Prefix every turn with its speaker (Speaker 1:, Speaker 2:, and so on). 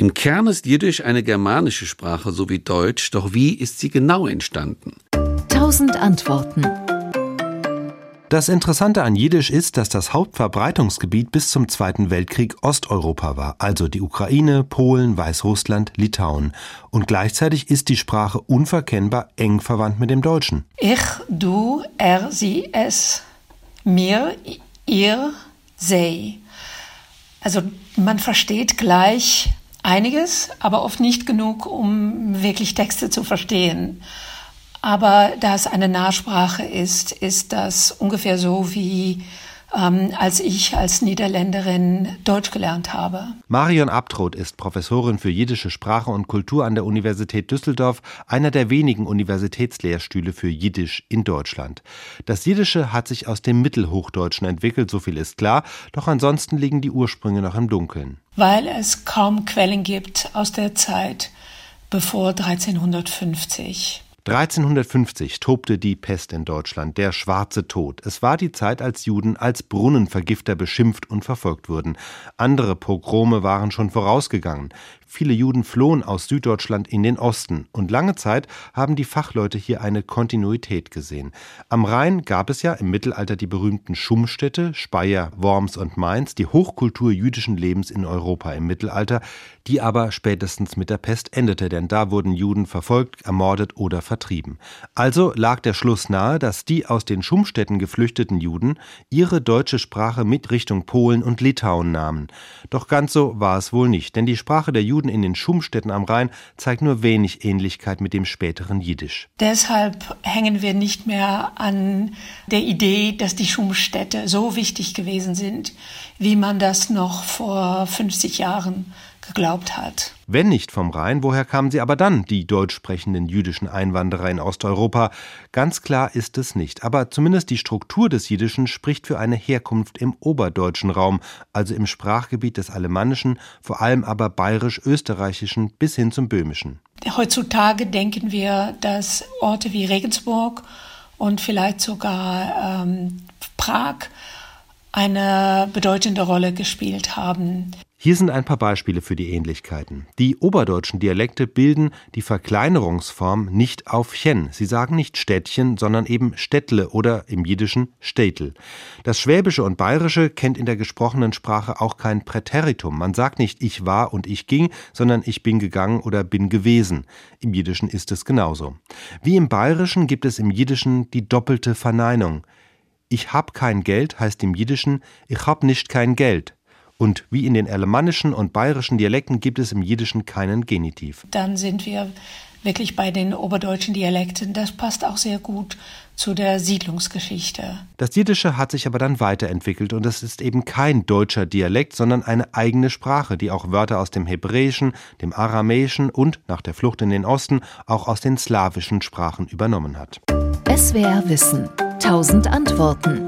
Speaker 1: Im Kern ist Jiddisch eine germanische Sprache, so wie Deutsch, doch wie ist sie genau entstanden?
Speaker 2: Tausend Antworten.
Speaker 3: Das Interessante an Jiddisch ist, dass das Hauptverbreitungsgebiet bis zum Zweiten Weltkrieg Osteuropa war, also die Ukraine, Polen, Weißrussland, Litauen. Und gleichzeitig ist die Sprache unverkennbar eng verwandt mit dem Deutschen.
Speaker 4: Ich, du, er, sie, es, mir, ihr, sie. Also man versteht gleich einiges, aber oft nicht genug, um wirklich Texte zu verstehen. Aber da es eine Nahsprache ist, ist das ungefähr so wie ähm, als ich als Niederländerin Deutsch gelernt habe.
Speaker 3: Marion Abtroth ist Professorin für jiddische Sprache und Kultur an der Universität Düsseldorf, einer der wenigen Universitätslehrstühle für Jiddisch in Deutschland. Das Jiddische hat sich aus dem Mittelhochdeutschen entwickelt, so viel ist klar, doch ansonsten liegen die Ursprünge noch im Dunkeln.
Speaker 4: Weil es kaum Quellen gibt aus der Zeit bevor 1350.
Speaker 3: 1350 tobte die Pest in Deutschland, der schwarze Tod. Es war die Zeit, als Juden als Brunnenvergifter beschimpft und verfolgt wurden. Andere Pogrome waren schon vorausgegangen. Viele Juden flohen aus Süddeutschland in den Osten und lange Zeit haben die Fachleute hier eine Kontinuität gesehen. Am Rhein gab es ja im Mittelalter die berühmten Schummstädte, Speyer, Worms und Mainz, die Hochkultur jüdischen Lebens in Europa im Mittelalter, die aber spätestens mit der Pest endete, denn da wurden Juden verfolgt, ermordet oder vertrieben. Also lag der Schluss nahe, dass die aus den Schummstädten geflüchteten Juden ihre deutsche Sprache mit Richtung Polen und Litauen nahmen. Doch ganz so war es wohl nicht, denn die Sprache der Juden Juden in den Schumstädten am Rhein zeigt nur wenig Ähnlichkeit mit dem späteren Jiddisch.
Speaker 4: Deshalb hängen wir nicht mehr an der Idee, dass die Schumstädte so wichtig gewesen sind, wie man das noch vor 50 Jahren geglaubt hat.
Speaker 3: Wenn nicht vom Rhein, woher kamen sie aber dann, die deutsch sprechenden jüdischen Einwanderer in Osteuropa? Ganz klar ist es nicht, aber zumindest die Struktur des Jiddischen spricht für eine Herkunft im oberdeutschen Raum, also im Sprachgebiet des Alemannischen, vor allem aber bayerisch-österreichischen bis hin zum Böhmischen.
Speaker 4: Heutzutage denken wir, dass Orte wie Regensburg und vielleicht sogar ähm, Prag eine bedeutende Rolle gespielt haben.
Speaker 3: Hier sind ein paar Beispiele für die Ähnlichkeiten. Die oberdeutschen Dialekte bilden die Verkleinerungsform nicht auf chen. Sie sagen nicht Städtchen, sondern eben Städtle oder im Jiddischen Städtel. Das Schwäbische und Bayerische kennt in der gesprochenen Sprache auch kein Präteritum. Man sagt nicht ich war und ich ging, sondern ich bin gegangen oder bin gewesen. Im Jiddischen ist es genauso. Wie im Bayerischen gibt es im Jiddischen die doppelte Verneinung. Ich hab kein Geld heißt im Jiddischen ich hab nicht kein Geld. Und wie in den alemannischen und bayerischen Dialekten gibt es im Jiddischen keinen Genitiv.
Speaker 4: Dann sind wir wirklich bei den oberdeutschen Dialekten. Das passt auch sehr gut zu der Siedlungsgeschichte.
Speaker 3: Das Jiddische hat sich aber dann weiterentwickelt und es ist eben kein deutscher Dialekt, sondern eine eigene Sprache, die auch Wörter aus dem Hebräischen, dem Aramäischen und nach der Flucht in den Osten auch aus den slawischen Sprachen übernommen hat.
Speaker 2: SWR Wissen. Tausend Antworten.